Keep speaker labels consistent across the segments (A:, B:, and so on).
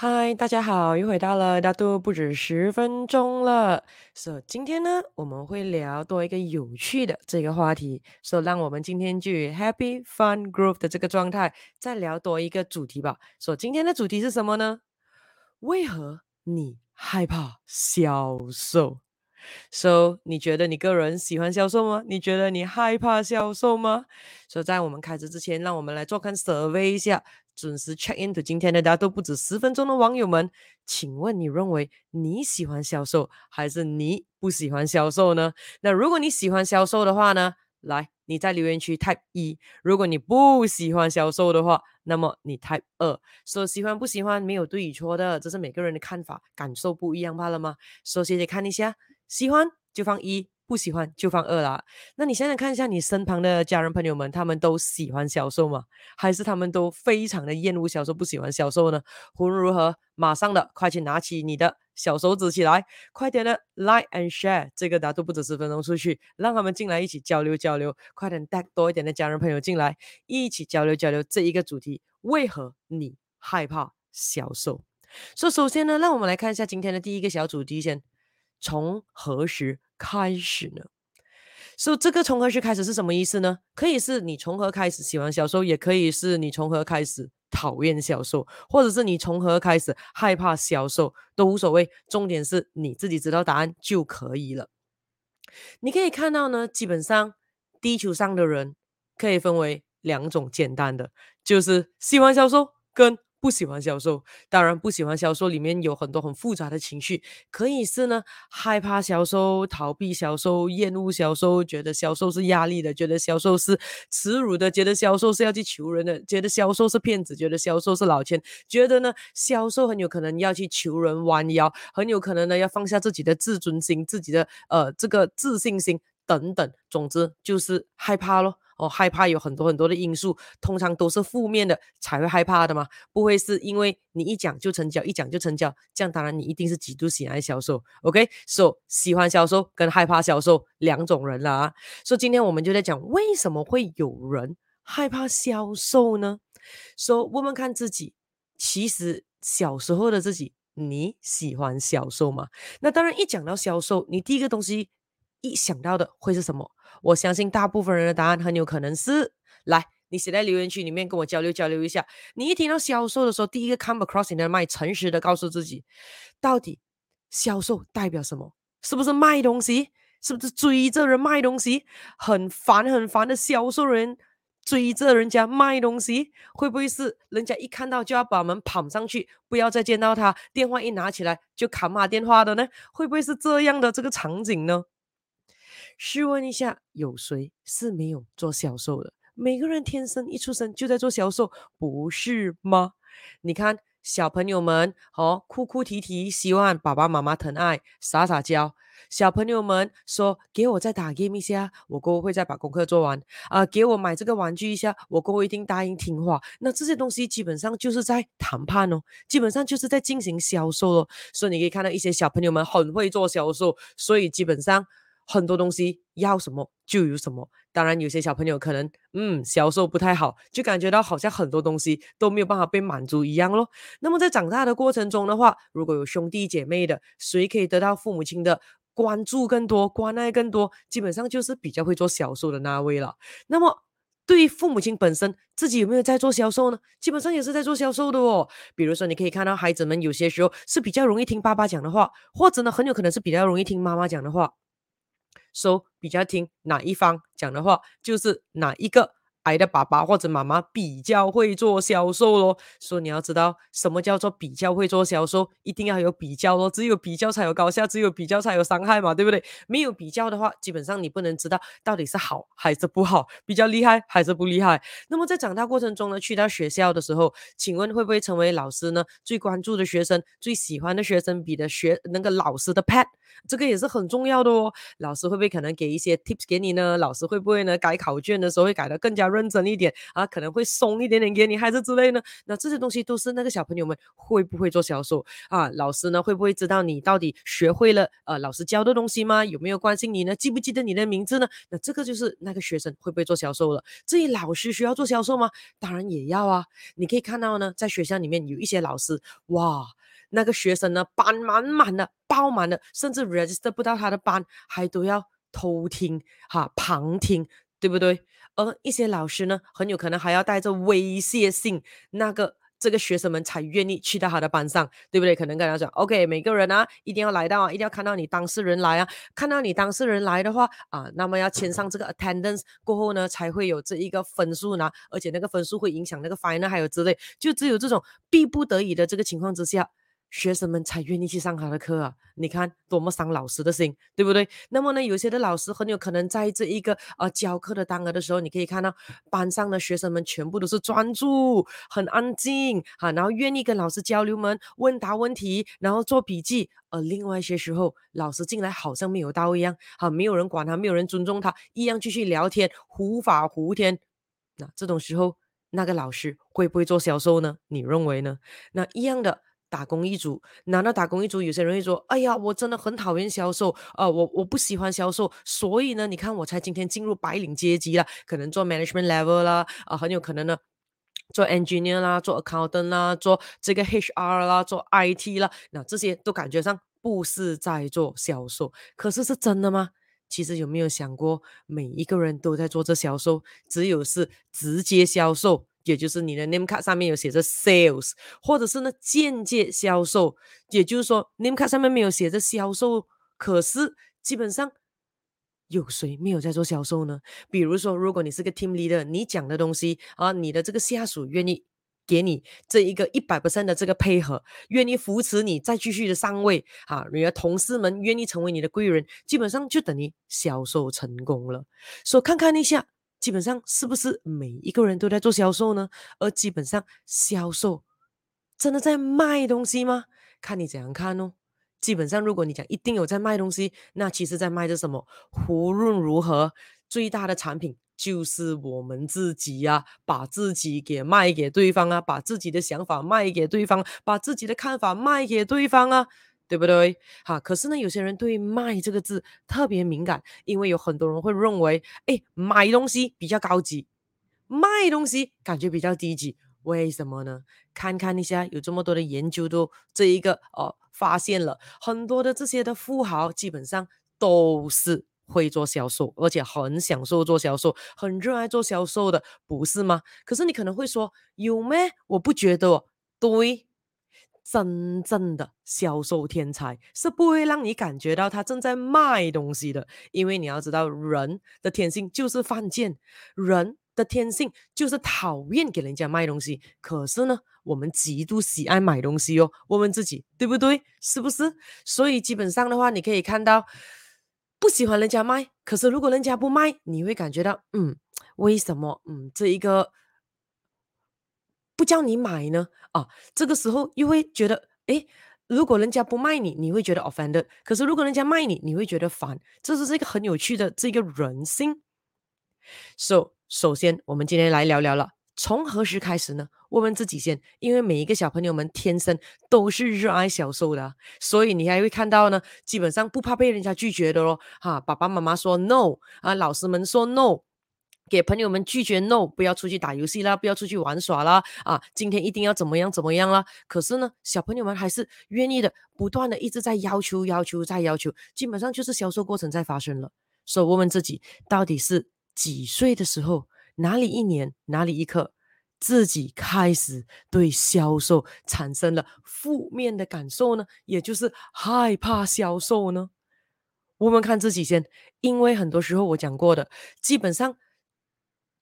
A: 嗨，大家好，又回到了大都不止十分钟了。所以今天呢，我们会聊多一个有趣的这个话题。所以让我们今天就 Happy Fun Group 的这个状态，再聊多一个主题吧。所以今天的主题是什么呢？为何你害怕销售？So，你觉得你个人喜欢销售吗？你觉得你害怕销售吗？所以，在我们开始之前，让我们来做看 survey 一下。准时 check into 今天的大家都不止十分钟的网友们，请问你认为你喜欢销售还是你不喜欢销售呢？那如果你喜欢销售的话呢，来你在留言区 type 一；如果你不喜欢销售的话，那么你 type 二。说喜欢不喜欢没有对与错的，这是每个人的看法感受不一样罢了吗？首先得看一下，喜欢就放一。不喜欢就放二啦。那你想想看一下，你身旁的家人朋友们，他们都喜欢销售吗？还是他们都非常的厌恶销售，不喜欢销售呢？无论如何，马上的，快去拿起你的小手指起来，快点的 like and share 这个大都不止十分钟出去，让他们进来一起交流交流，快点带多一点的家人朋友进来，一起交流交流这一个主题。为何你害怕销售？所以首先呢，让我们来看一下今天的第一个小主题先，从何时开始呢？所以这个从何时开始是什么意思呢？可以是你从何开始喜欢销售，也可以是你从何开始讨厌销售，或者是你从何开始害怕销售，都无所谓。重点是你自己知道答案就可以了。你可以看到呢，基本上地球上的人可以分为两种简单的，就是喜欢销售跟。不喜欢销售，当然不喜欢销售里面有很多很复杂的情绪，可以是呢害怕销售、逃避销售、厌恶销售，觉得销售是压力的，觉得销售是耻辱的，觉得销售是要去求人的，觉得销售是骗子，觉得销售是老千，觉得呢销售很有可能要去求人弯腰，很有可能呢要放下自己的自尊心、自己的呃这个自信心等等，总之就是害怕咯。哦，害怕有很多很多的因素，通常都是负面的才会害怕的嘛，不会是因为你一讲就成交，一讲就成交，这样当然你一定是极度喜爱销售。OK，so 喜欢销售跟害怕销售两种人了啊。所以今天我们就在讲为什么会有人害怕销售呢？说我们看自己，其实小时候的自己，你喜欢销售吗？那当然，一讲到销售，你第一个东西一想到的会是什么？我相信大部分人的答案很有可能是，来，你写在留言区里面跟我交流交流一下。你一听到销售的时候，第一个 come across in your mind，诚实的告诉自己，到底销售代表什么？是不是卖东西？是不是追着人卖东西？很烦很烦的销售人追着人家卖东西，会不会是人家一看到就要把门跑上去，不要再见到他？电话一拿起来就砍骂电话的呢？会不会是这样的这个场景呢？试问一下，有谁是没有做销售的？每个人天生一出生就在做销售，不是吗？你看小朋友们，哦，哭哭啼啼，希望爸爸妈妈疼爱，撒撒娇。小朋友们说：“给我再打 game 一下，我过后会再把功课做完。”啊，给我买这个玩具一下，我过后一定答应听话。那这些东西基本上就是在谈判哦，基本上就是在进行销售哦。所以你可以看到一些小朋友们很会做销售，所以基本上。很多东西要什么就有什么，当然有些小朋友可能嗯销售不太好，就感觉到好像很多东西都没有办法被满足一样咯。那么在长大的过程中的话，如果有兄弟姐妹的，谁可以得到父母亲的关注更多、关爱更多，基本上就是比较会做销售的那位了。那么对于父母亲本身，自己有没有在做销售呢？基本上也是在做销售的哦。比如说，你可以看到孩子们有些时候是比较容易听爸爸讲的话，或者呢很有可能是比较容易听妈妈讲的话。So 比较听哪一方讲的话，就是哪一个矮的爸爸或者妈妈比较会做销售咯。所以你要知道什么叫做比较会做销售，一定要有比较咯。只有比较才有高下，只有比较才有伤害嘛，对不对？没有比较的话，基本上你不能知道到底是好还是不好，比较厉害还是不厉害。那么在长大过程中呢，去到学校的时候，请问会不会成为老师呢最关注的学生、最喜欢的学生，比的学那个老师的 pet？这个也是很重要的哦。老师会不会可能给一些 tips 给你呢？老师会不会呢改考卷的时候会改得更加认真一点啊？可能会松一点点给你，还是之类呢？那这些东西都是那个小朋友们会不会做销售啊？老师呢会不会知道你到底学会了呃老师教的东西吗？有没有关心你呢？记不记得你的名字呢？那这个就是那个学生会不会做销售了。至于老师需要做销售吗？当然也要啊。你可以看到呢，在学校里面有一些老师，哇，那个学生呢班满满的，爆满的，甚至 register 不到他的班，还都要偷听哈旁听，对不对？而一些老师呢，很有可能还要带着威胁性，那个。这个学生们才愿意去到他的班上，对不对？可能跟他讲，OK，每个人啊，一定要来到啊，一定要看到你当事人来啊，看到你当事人来的话啊，那么要签上这个 attendance 过后呢，才会有这一个分数拿，而且那个分数会影响那个 final 还有之类，就只有这种逼不得已的这个情况之下。学生们才愿意去上他的课啊！你看多么伤老师的心，对不对？那么呢，有些的老师很有可能在这一个呃教课的当儿的时候，你可以看到班上的学生们全部都是专注、很安静啊，然后愿意跟老师交流们问答问题，然后做笔记。而另外一些时候，老师进来好像没有到一样，啊，没有人管他，没有人尊重他，一样继续聊天，忽法忽天。那这种时候，那个老师会不会做销售呢？你认为呢？那一样的。打工一族，难道打工一族？有些人会说：“哎呀，我真的很讨厌销售啊、我我不喜欢销售，所以呢，你看我才今天进入白领阶级了，可能做 management level 啦，啊、很有可能呢，做 engineer 啦，做 accountant 啦，做这个 HR 啦，做 IT 啦，那这些都感觉上不是在做销售，可是是真的吗？其实有没有想过，每一个人都在做这销售，只有是直接销售。”也就是你的 name card 上面有写着 sales，或者是呢间接销售，也就是说 name card 上面没有写着销售，可是基本上有谁没有在做销售呢？比如说，如果你是个 team leader，你讲的东西啊，你的这个下属愿意给你这一个一百 percent 的这个配合，愿意扶持你再继续的上位啊，你的同事们愿意成为你的贵人，基本上就等于销售成功了。所以看看一下。基本上是不是每一个人都在做销售呢？而基本上销售真的在卖东西吗？看你怎样看哦。基本上如果你讲一定有在卖东西，那其实在卖的什么？无论如何，最大的产品就是我们自己呀、啊，把自己给卖给对方啊，把自己的想法卖给对方，把自己的看法卖给对方啊。对不对？哈，可是呢，有些人对“卖”这个字特别敏感，因为有很多人会认为，哎，买东西比较高级，卖东西感觉比较低级。为什么呢？看看一下，有这么多的研究都这一个哦，发现了很多的这些的富豪，基本上都是会做销售，而且很享受做销售，很热爱做销售的，不是吗？可是你可能会说，有咩？我不觉得哦，对。真正的销售天才是不会让你感觉到他正在卖东西的，因为你要知道，人的天性就是犯贱，人的天性就是讨厌给人家卖东西。可是呢，我们极度喜爱买东西哦，问问自己对不对？是不是？所以基本上的话，你可以看到，不喜欢人家卖，可是如果人家不卖，你会感觉到，嗯，为什么？嗯，这一个。不叫你买呢？啊，这个时候又会觉得，诶，如果人家不卖你，你会觉得 offended；可是如果人家卖你，你会觉得烦。这是这个很有趣的这个人性。So，首先我们今天来聊聊了，从何时开始呢？问问自己先，因为每一个小朋友们天生都是热爱销售的，所以你还会看到呢，基本上不怕被人家拒绝的咯。哈、爸爸妈妈说 no，啊，老师们说 no。给朋友们拒绝 no，不要出去打游戏啦，不要出去玩耍啦，啊，今天一定要怎么样怎么样啦。可是呢，小朋友们还是愿意的，不断的一直在要求、要求、再要求，基本上就是销售过程在发生了。所以问问自己，到底是几岁的时候，哪里一年，哪里一刻，自己开始对销售产生了负面的感受呢？也就是害怕销售呢？我们看自己先，因为很多时候我讲过的，基本上。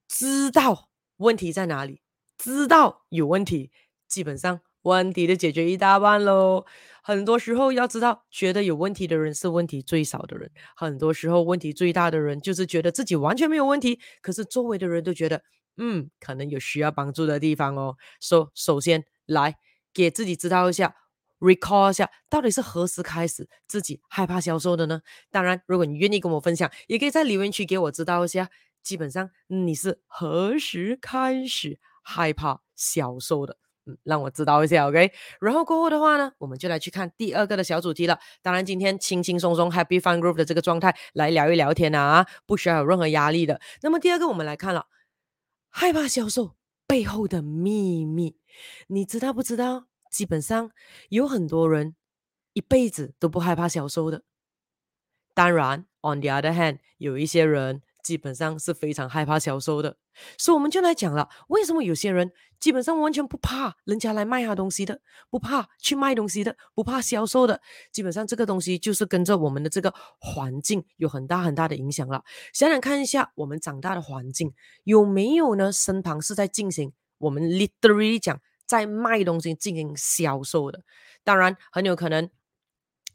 A: 知道问题在哪里，知道有问题，基本上问题就解决一大半喽。很多时候要知道，觉得有问题的人是问题最少的人。很多时候问题最大的人就是觉得自己完全没有问题，可是周围的人都觉得，嗯，可能有需要帮助的地方哦。说，首先来给自己知道一下，recall 一下，到底是何时开始自己害怕销售的呢？当然，如果你愿意跟我分享，也可以在留言区给我知道一下。基本上你是何时开始害怕销售的？嗯，让我知道一下，OK。然后过后的话呢，我们就来去看第二个的小主题了。当然，今天轻轻松松 Happy Fun Group 的这个状态来聊一聊天啊，不需要有任何压力的。那么第二个，我们来看了害怕销售背后的秘密，你知道不知道？基本上有很多人一辈子都不害怕销售的。当然，on the other hand，有一些人基本上是非常害怕销售的。所以我们就来讲了，为什么有些人基本上完全不怕人家来卖他东西的，不怕去卖东西的，不怕销售的。基本上这个东西就是跟着我们的这个环境有很大很大的影响了。想想看一下，我们长大的环境有没有呢？身旁是在进行我们 literally 讲。在卖东西进行销售的，当然很有可能，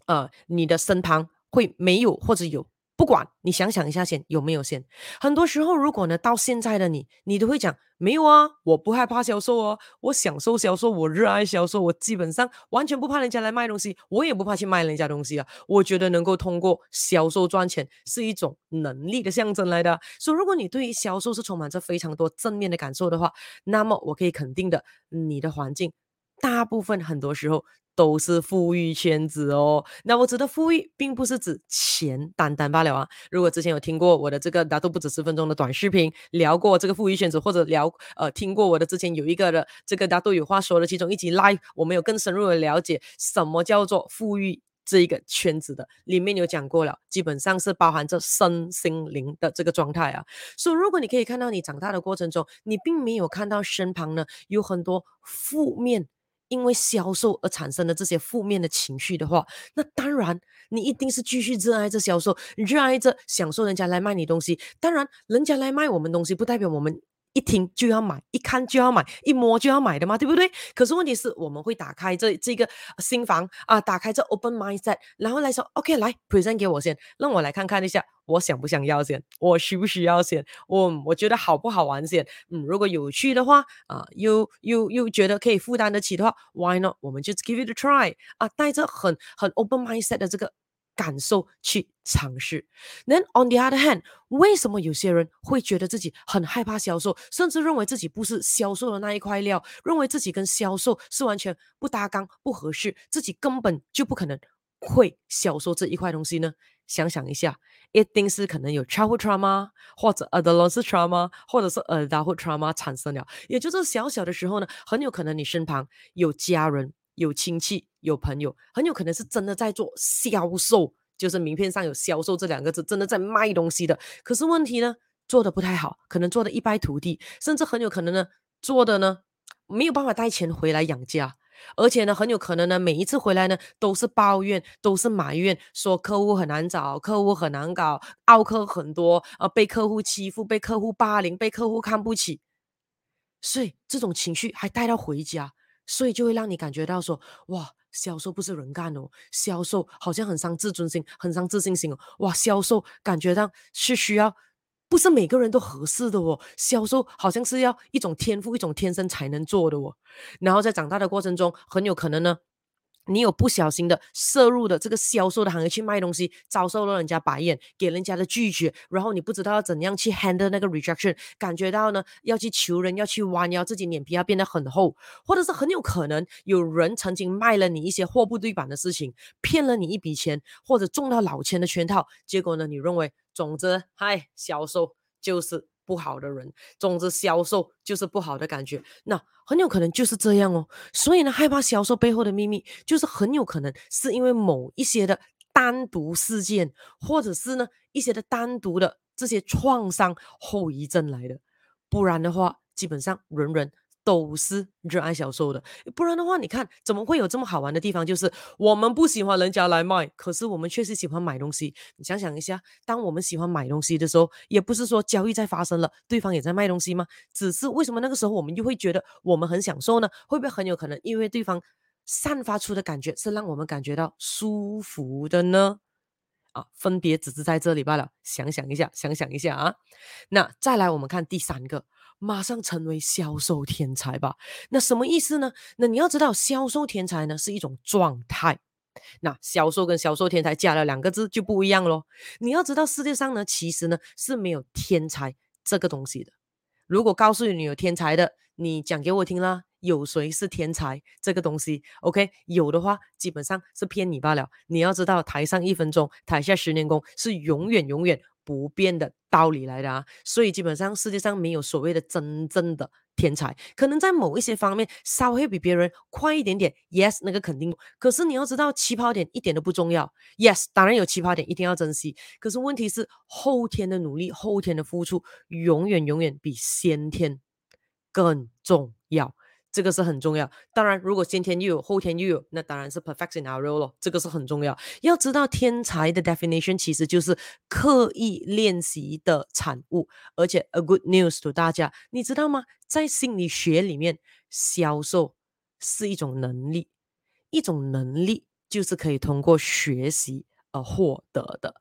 A: 呃，你的身旁会没有或者有。不管你想想一下先有没有先，很多时候如果呢到现在的你，你都会讲没有啊，我不害怕销售哦，我享受销售，我热爱销售，我基本上完全不怕人家来卖东西，我也不怕去卖人家东西啊。我觉得能够通过销售赚钱是一种能力的象征来的。所以如果你对于销售是充满着非常多正面的感受的话，那么我可以肯定的，你的环境大部分很多时候。都是富裕圈子哦。那我指的富裕，并不是指钱单单罢了啊。如果之前有听过我的这个大都不止十分钟的短视频，聊过这个富裕圈子，或者聊呃听过我的之前有一个的这个大都有话说的其中一集 live，我们有更深入的了解什么叫做富裕这一个圈子的，里面有讲过了，基本上是包含着身心灵的这个状态啊。所以如果你可以看到你长大的过程中，你并没有看到身旁呢有很多负面。因为销售而产生的这些负面的情绪的话，那当然你一定是继续热爱着销售，热爱着享受人家来卖你东西。当然，人家来卖我们东西，不代表我们。一听就要买，一看就要买，一摸就要买的嘛，对不对？可是问题是我们会打开这这个心房啊，打开这 open mindset，然后来说，OK，来 present 给我先，让我来看看一下，我想不想要先，我需不需要先，我我觉得好不好玩先，嗯，如果有趣的话啊，又又又觉得可以负担得起的话，Why not？我们就 give it a try 啊，带着很很 open mindset 的这个。感受去尝试。Then on the other hand，为什么有些人会觉得自己很害怕销售，甚至认为自己不是销售的那一块料，认为自己跟销售是完全不搭纲、不合适，自己根本就不可能会销售这一块东西呢？想想一下，一定是可能有 childhood trauma，或者 adolescent trauma，或者是 adulthood trauma 产生了。也就是小小的时候呢，很有可能你身旁有家人。有亲戚、有朋友，很有可能是真的在做销售，就是名片上有“销售”这两个字，真的在卖东西的。可是问题呢，做的不太好，可能做的一败涂地，甚至很有可能呢，做的呢没有办法带钱回来养家，而且呢，很有可能呢，每一次回来呢都是抱怨，都是埋怨，说客户很难找，客户很难搞，奥客很多，呃，被客户欺负，被客户霸凌，被客户看不起，所以这种情绪还带到回家。所以就会让你感觉到说，哇，销售不是人干哦，销售好像很伤自尊心，很伤自信心哦，哇，销售感觉到是需要，不是每个人都合适的哦，销售好像是要一种天赋，一种天生才能做的哦，然后在长大的过程中，很有可能呢。你有不小心的涉入的这个销售的行业去卖东西，遭受了人家白眼，给人家的拒绝，然后你不知道要怎样去 handle 那个 rejection，感觉到呢要去求人，要去弯腰，自己脸皮要变得很厚，或者是很有可能有人曾经卖了你一些货不对版的事情，骗了你一笔钱，或者中到老千的圈套，结果呢你认为，总之，嗨，销售就是。不好的人，总之销售就是不好的感觉，那很有可能就是这样哦。所以呢，害怕销售背后的秘密，就是很有可能是因为某一些的单独事件，或者是呢一些的单独的这些创伤后遗症来的。不然的话，基本上人人。都是热爱销售的，不然的话，你看怎么会有这么好玩的地方？就是我们不喜欢人家来卖，可是我们确实喜欢买东西。你想想一下，当我们喜欢买东西的时候，也不是说交易在发生了，对方也在卖东西吗？只是为什么那个时候我们又会觉得我们很享受呢？会不会很有可能因为对方散发出的感觉是让我们感觉到舒服的呢？啊，分别只是在这里罢了。想想一下，想想一下啊。那再来，我们看第三个。马上成为销售天才吧。那什么意思呢？那你要知道，销售天才呢是一种状态。那销售跟销售天才加了两个字就不一样喽。你要知道，世界上呢其实呢是没有天才这个东西的。如果告诉你，你有天才的，你讲给我听啦。有谁是天才这个东西？OK，有的话基本上是骗你罢了。你要知道，台上一分钟，台下十年功是永远永远不变的道理来的啊，所以基本上世界上没有所谓的真正的天才，可能在某一些方面稍微比别人快一点点，yes，那个肯定。可是你要知道，起跑点一点都不重要，yes，当然有起跑点，一定要珍惜。可是问题是，后天的努力，后天的付出，永远永远比先天更重要。这个是很重要。当然，如果先天又有，后天又有，那当然是 perfect scenario 咯。这个是很重要。要知道天才的 definition 其实就是刻意练习的产物。而且 a good news to 大家，你知道吗？在心理学里面，销售是一种能力，一种能力就是可以通过学习而获得的。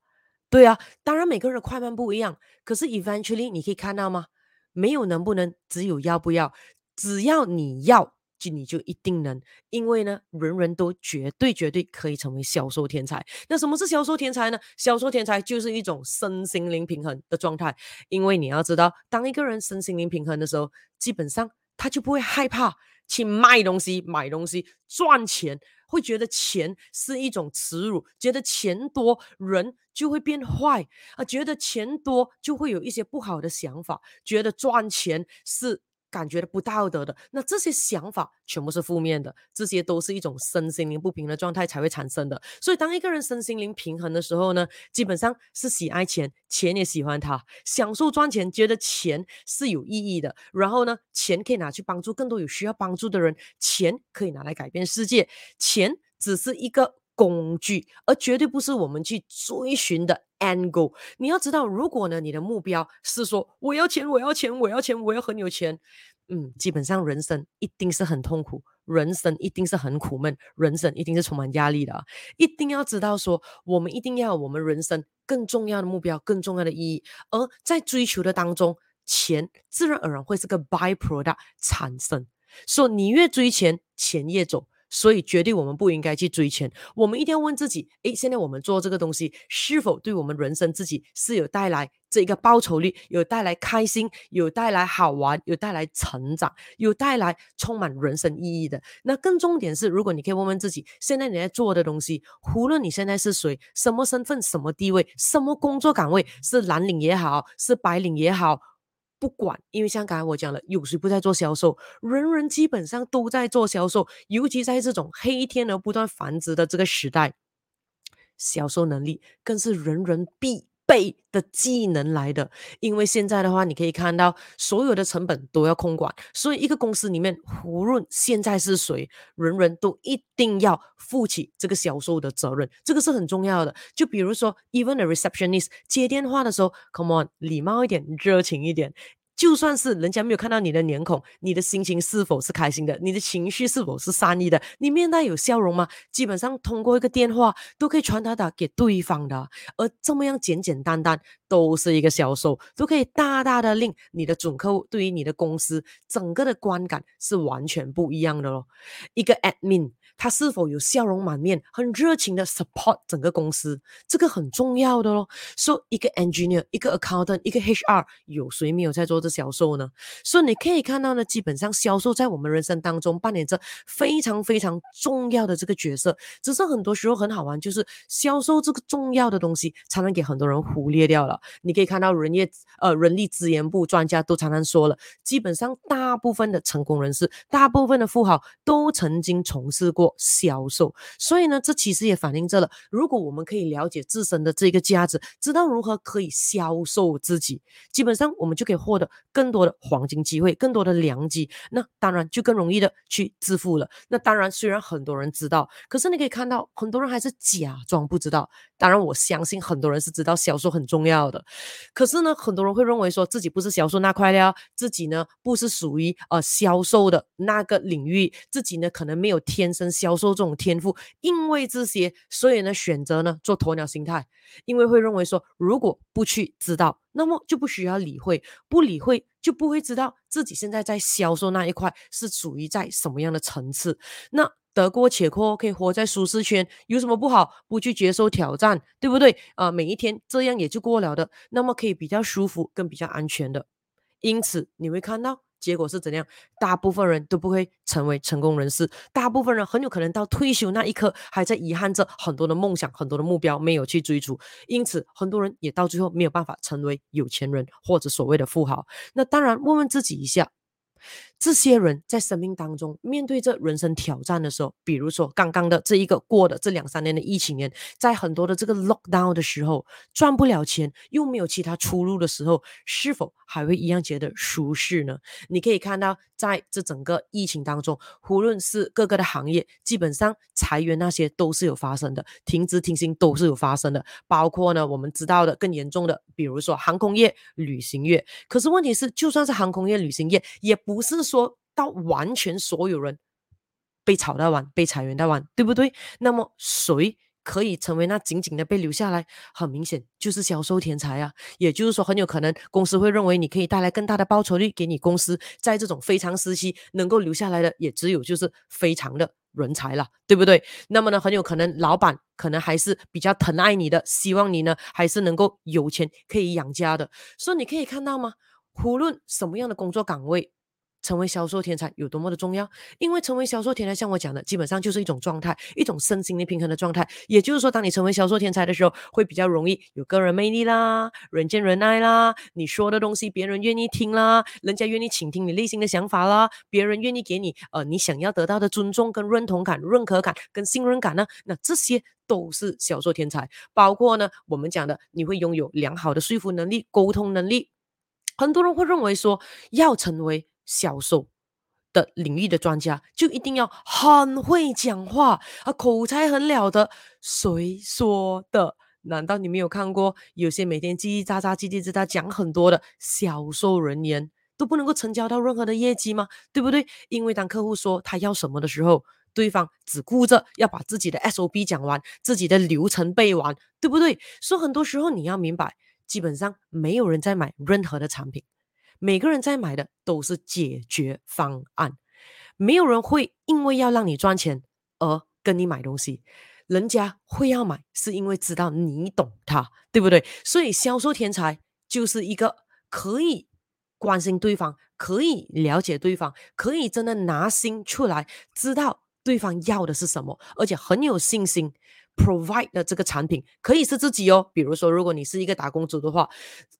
A: 对啊，当然每个人的快慢不一样，可是 eventually 你可以看到吗？没有能不能，只有要不要。只要你要，就你就一定能，因为呢，人人都绝对绝对可以成为销售天才。那什么是销售天才呢？销售天才就是一种身心灵平衡的状态。因为你要知道，当一个人身心灵平衡的时候，基本上他就不会害怕去卖东西、买东西赚钱，会觉得钱是一种耻辱，觉得钱多人就会变坏啊，觉得钱多就会有一些不好的想法，觉得赚钱是。感觉的不道德的，那这些想法全部是负面的，这些都是一种身心灵不平衡的状态才会产生的。所以，当一个人身心灵平衡的时候呢，基本上是喜爱钱，钱也喜欢他，享受赚钱，觉得钱是有意义的。然后呢，钱可以拿去帮助更多有需要帮助的人，钱可以拿来改变世界，钱只是一个工具，而绝对不是我们去追寻的。angle 你要知道，如果呢，你的目标是说我要钱，我要钱，我要钱，我要很有钱，嗯，基本上人生一定是很痛苦，人生一定是很苦闷，人生一定是充满压力的啊！一定要知道说，我们一定要有我们人生更重要的目标，更重要的意义，而在追求的当中，钱自然而然会是个 byproduct 产生，说你越追钱，钱越走。所以，绝对我们不应该去追钱。我们一定要问自己：诶，现在我们做这个东西，是否对我们人生自己是有带来这一个报酬率，有带来开心，有带来好玩，有带来成长，有带来充满人生意义的？那更重点是，如果你可以问问自己，现在你在做的东西，无论你现在是谁，什么身份，什么地位，什么工作岗位，是蓝领也好，是白领也好。不管，因为像刚才我讲了，有谁不在做销售？人人基本上都在做销售，尤其在这种黑天鹅不断繁殖的这个时代，销售能力更是人人必背的技能来的。因为现在的话，你可以看到所有的成本都要控管，所以一个公司里面，无论现在是谁，人人都一定要负起这个销售的责任，这个是很重要的。就比如说，even a receptionist 接电话的时候，come on，礼貌一点，热情一点。就算是人家没有看到你的脸孔，你的心情是否是开心的？你的情绪是否是善意的？你面带有笑容吗？基本上通过一个电话都可以传达到给对方的，而这么样简简单单都是一个销售，都可以大大的令你的准客户对于你的公司整个的观感是完全不一样的咯。一个 admin。他是否有笑容满面、很热情的 support 整个公司，这个很重要的咯。说、so, 一个 engineer、一个 accountant、一个 HR，有谁没有在做这销售呢？所以你可以看到呢，基本上销售在我们人生当中扮演着非常非常重要的这个角色。只是很多时候很好玩，就是销售这个重要的东西，常常给很多人忽略掉了。你可以看到人业呃人力资源部专家都常常说了，基本上大部分的成功人士、大部分的富豪都曾经从事过。销售，所以呢，这其实也反映着了，如果我们可以了解自身的这个价值，知道如何可以销售自己，基本上我们就可以获得更多的黄金机会，更多的良机，那当然就更容易的去致富了。那当然，虽然很多人知道，可是你可以看到，很多人还是假装不知道。当然，我相信很多人是知道销售很重要的，可是呢，很多人会认为说自己不是销售那块料，自己呢不是属于呃销售的那个领域，自己呢可能没有天生。销售这种天赋，因为这些，所以呢选择呢做鸵鸟心态，因为会认为说，如果不去知道，那么就不需要理会，不理会就不会知道自己现在在销售那一块是属于在什么样的层次。那得过且过，可以活在舒适圈，有什么不好？不去接受挑战，对不对？啊、每一天这样也就过了的，那么可以比较舒服，更比较安全的。因此你会看到。结果是怎样？大部分人都不会成为成功人士，大部分人很有可能到退休那一刻还在遗憾着很多的梦想、很多的目标没有去追逐，因此很多人也到最后没有办法成为有钱人或者所谓的富豪。那当然，问问自己一下。这些人在生命当中面对着人生挑战的时候，比如说刚刚的这一个过的这两三年的疫情年，在很多的这个 lockdown 的时候，赚不了钱又没有其他出路的时候，是否还会一样觉得舒适呢？你可以看到，在这整个疫情当中，无论是各个的行业，基本上裁员那些都是有发生的，停职停薪都是有发生的，包括呢我们知道的更严重的，比如说航空业、旅行业。可是问题是，就算是航空业、旅行业，也不是说到完全所有人被炒到完、被裁员到完，对不对？那么谁可以成为那紧紧的被留下来？很明显就是销售天才啊！也就是说，很有可能公司会认为你可以带来更大的报酬率给你公司，在这种非常时期能够留下来的，也只有就是非常的人才了，对不对？那么呢，很有可能老板可能还是比较疼爱你的，希望你呢还是能够有钱可以养家的。所以你可以看到吗？无论什么样的工作岗位，成为销售天才有多么的重要？因为成为销售天才，像我讲的，基本上就是一种状态，一种身心的平衡的状态。也就是说，当你成为销售天才的时候，会比较容易有个人魅力啦，人见人爱啦，你说的东西别人愿意听啦，人家愿意倾听你内心的想法啦，别人愿意给你呃你想要得到的尊重跟认同感、认可感跟信任感呢？那这些都是销售天才。包括呢，我们讲的，你会拥有良好的说服能力、沟通能力。很多人会认为说，要成为销售的领域的专家，就一定要很会讲话啊，口才很了得。谁说的？难道你没有看过有些每天叽叽喳喳、叽叽喳喳讲很多的销售人员都不能够成交到任何的业绩吗？对不对？因为当客户说他要什么的时候，对方只顾着要把自己的 SOP 讲完，自己的流程背完，对不对？所以很多时候你要明白。基本上没有人在买任何的产品，每个人在买的都是解决方案。没有人会因为要让你赚钱而跟你买东西，人家会要买是因为知道你懂他，对不对？所以销售天才就是一个可以关心对方、可以了解对方、可以真的拿心出来，知道对方要的是什么，而且很有信心。Provide 的这个产品可以是自己哦，比如说，如果你是一个打工族的话，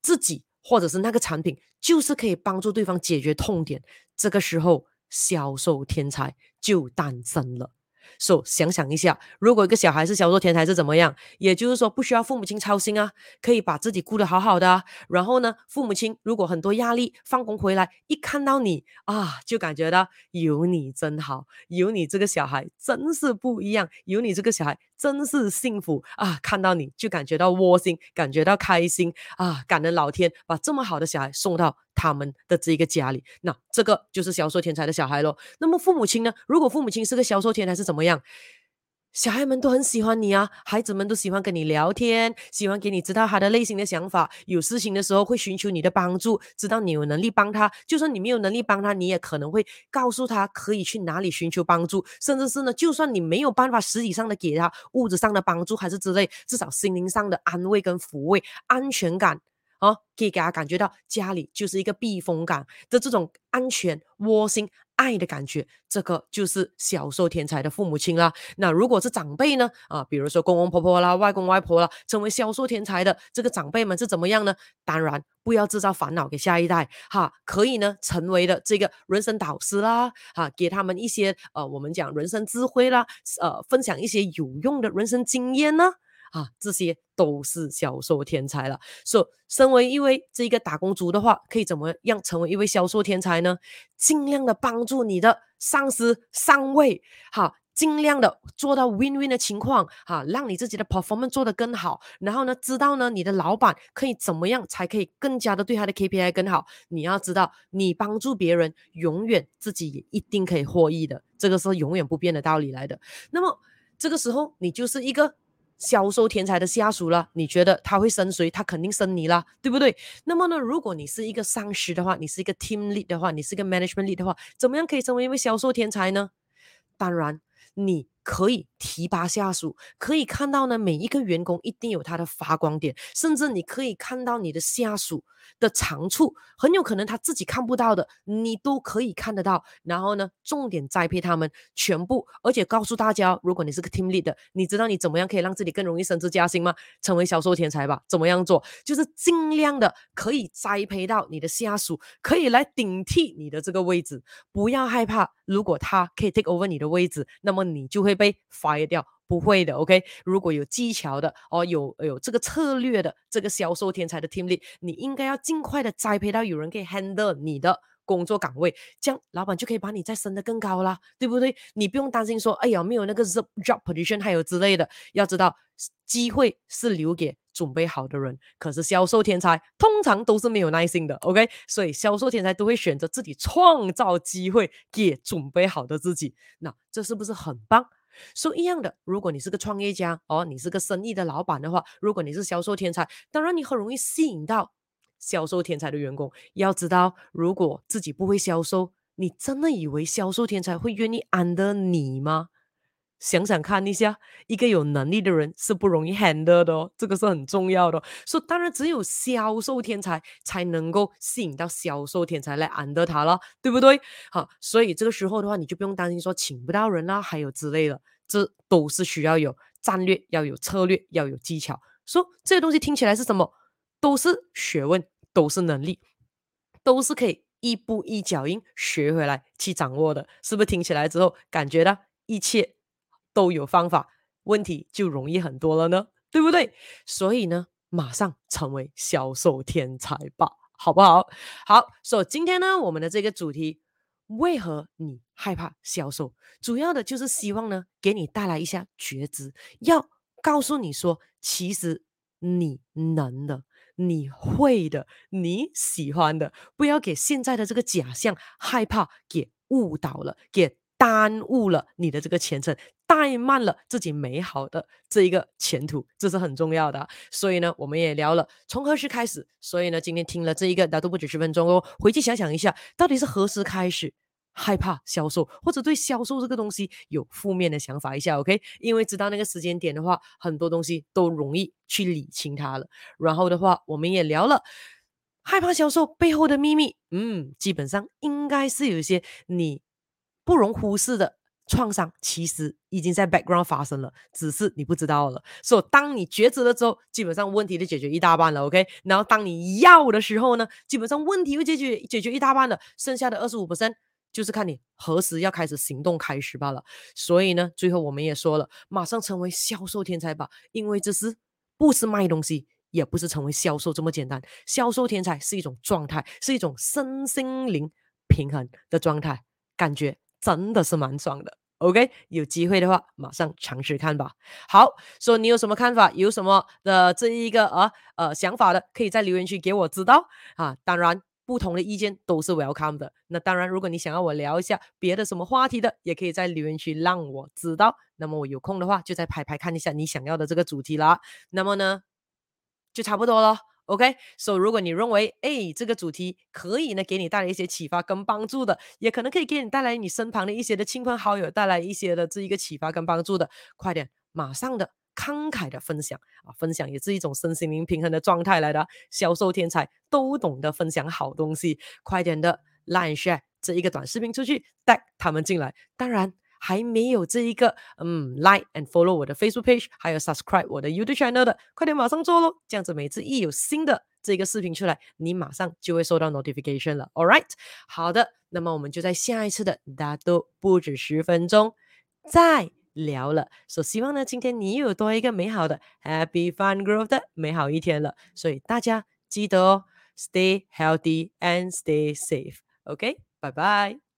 A: 自己或者是那个产品就是可以帮助对方解决痛点，这个时候销售天才就诞生了。所、so, 想想一下，如果一个小孩是销售天才是怎么样？也就是说，不需要父母亲操心啊，可以把自己顾得好好的啊。然后呢，父母亲如果很多压力，放工回来一看到你啊，就感觉到有你真好，有你这个小孩真是不一样，有你这个小孩真是幸福啊！看到你就感觉到窝心，感觉到开心啊！感恩老天把这么好的小孩送到他们的这个家里，那这个就是销售天才的小孩喽。那么父母亲呢？如果父母亲是个销售天才是怎么样？小孩们都很喜欢你啊，孩子们都喜欢跟你聊天，喜欢给你知道他的内心的想法。有事情的时候会寻求你的帮助，知道你有能力帮他。就算你没有能力帮他，你也可能会告诉他可以去哪里寻求帮助。甚至是呢，就算你没有办法实体上的给他物质上的帮助，还是之类，至少心灵上的安慰跟抚慰、安全感。哦，可以给他感觉到家里就是一个避风港的这种安全、窝心、爱的感觉，这个就是销售天才的父母亲啦。那如果是长辈呢？啊，比如说公公婆婆啦、外公外婆啦，成为销售天才的这个长辈们是怎么样呢？当然不要制造烦恼给下一代哈，可以呢成为的这个人生导师啦，哈，给他们一些呃，我们讲人生智慧啦，呃，分享一些有用的人生经验呢。啊这些都是销售天才了。所以，身为一位这一个打工族的话，可以怎么样成为一位销售天才呢？尽量的帮助你的上司、上位，哈，尽量的做到 win-win 的情况，哈，让你自己的 performance 做得更好。然后呢，知道呢你的老板可以怎么样才可以更加的对他的 KPI 更好。你要知道，你帮助别人，永远自己也一定可以获益的，这个是永远不变的道理来的。那么这个时候，你就是一个销售天才的下属了。你觉得他会升谁？他肯定升你啦，对不对？那么呢，如果你是一个上司的话，你是一个 team lead 的话，你是一个 management lead 的话，怎么样可以成为一位销售天才呢？当然。你可以提拔下属，可以看到呢，每一个员工一定有他的发光点，甚至你可以看到你的下属的长处，很有可能他自己看不到的，你都可以看得到。然后呢，重点栽培他们全部，而且告诉大家，如果你是个 team lead 的，你知道你怎么样可以让自己更容易升职加薪吗？成为销售天才吧。怎么样做？就是尽量的可以栽培到你的下属，可以来顶替你的这个位置。不要害怕，如果他可以 take over 你的位置，那么你就会被 fire 掉。不会的，OK。如果有技巧的哦，有有这个策略的这个销售天才的 team 里你应该要尽快的栽培到有人可以 handle 你的工作岗位，这样老板就可以把你再升得更高啦，对不对？你不用担心说，哎呀，没有那个 job position 还有之类的。要知道，机会是留给准备好的人，可是销售天才通常都是没有耐心的，OK。所以销售天才都会选择自己创造机会给准备好的自己，那这是不是很棒？说、so, 一样的，如果你是个创业家哦，你是个生意的老板的话，如果你是销售天才，当然你很容易吸引到销售天才的员工。要知道，如果自己不会销售，你真的以为销售天才会愿意 under 你吗？想想看一下，一个有能力的人是不容易 handle 的哦，这个是很重要的哦。所以当然只有销售天才才能够吸引到销售天才来 under 他了，对不对？好，所以这个时候的话，你就不用担心说请不到人啦，还有之类的，这都是需要有战略，要有策略，要有技巧。说这些东西听起来是什么？都是学问，都是能力，都是可以一步一脚印学回来去掌握的，是不是？听起来之后感觉到一切。都有方法，问题就容易很多了呢，对不对？所以呢，马上成为销售天才吧，好不好？好，所以今天呢，我们的这个主题，为何你害怕销售？主要的就是希望呢，给你带来一下觉知，要告诉你说，其实你能的，你会的，你喜欢的，不要给现在的这个假象害怕给误导了，给。耽误了你的这个前程，怠慢了自己美好的这一个前途，这是很重要的。所以呢，我们也聊了从何时开始。所以呢，今天听了这一个，那都不止十分钟哦。回去想想一下，到底是何时开始害怕销售，或者对销售这个东西有负面的想法一下，OK？因为知道那个时间点的话，很多东西都容易去理清它了。然后的话，我们也聊了害怕销售背后的秘密。嗯，基本上应该是有一些你。不容忽视的创伤，其实已经在 background 发生了，只是你不知道了。所以，当你觉知了之后，基本上问题就解决一大半了。OK，然后当你要的时候呢，基本上问题会解决解决一大半了，剩下的二十五 percent 就是看你何时要开始行动开始罢了。所以呢，最后我们也说了，马上成为销售天才吧，因为这是不是卖东西，也不是成为销售这么简单。销售天才是一种状态，是一种身心灵平衡的状态，感觉。真的是蛮爽的，OK，有机会的话马上尝试看吧。好，说、你有什么看法，有什么的这一个呃呃想法的，可以在留言区给我知道啊。当然，不同的意见都是 welcome 的。那当然，如果你想要我聊一下别的什么话题的，也可以在留言区让我知道。那么我有空的话，就再排排看一下你想要的这个主题啦。那么呢，就差不多了。OK，so、如果你认为，哎，这个主题可以呢，给你带来一些启发跟帮助的，也可能可以给你带来你身旁的一些的亲朋好友带来一些的这一个启发跟帮助的，快点，马上的慷慨的分享啊，分享也是一种身心灵平衡的状态来的。销售天才都懂得分享好东西，快点的 Line share 这一个短视频出去，带他们进来。当然。还没有这一个，嗯，like and follow 我的 Facebook page，还有 subscribe 我的 YouTube channel 的，快点马上做喽！这样子每次一有新的这个视频出来，你马上就会收到 notification 了。All right，好的，那么我们就在下一次的大都不止十分钟再聊了。所以希望呢，今天你又有多一个美好的 Happy Fun grow 的美好一天了。所以大家记得哦，Stay healthy and stay safe。OK，拜拜。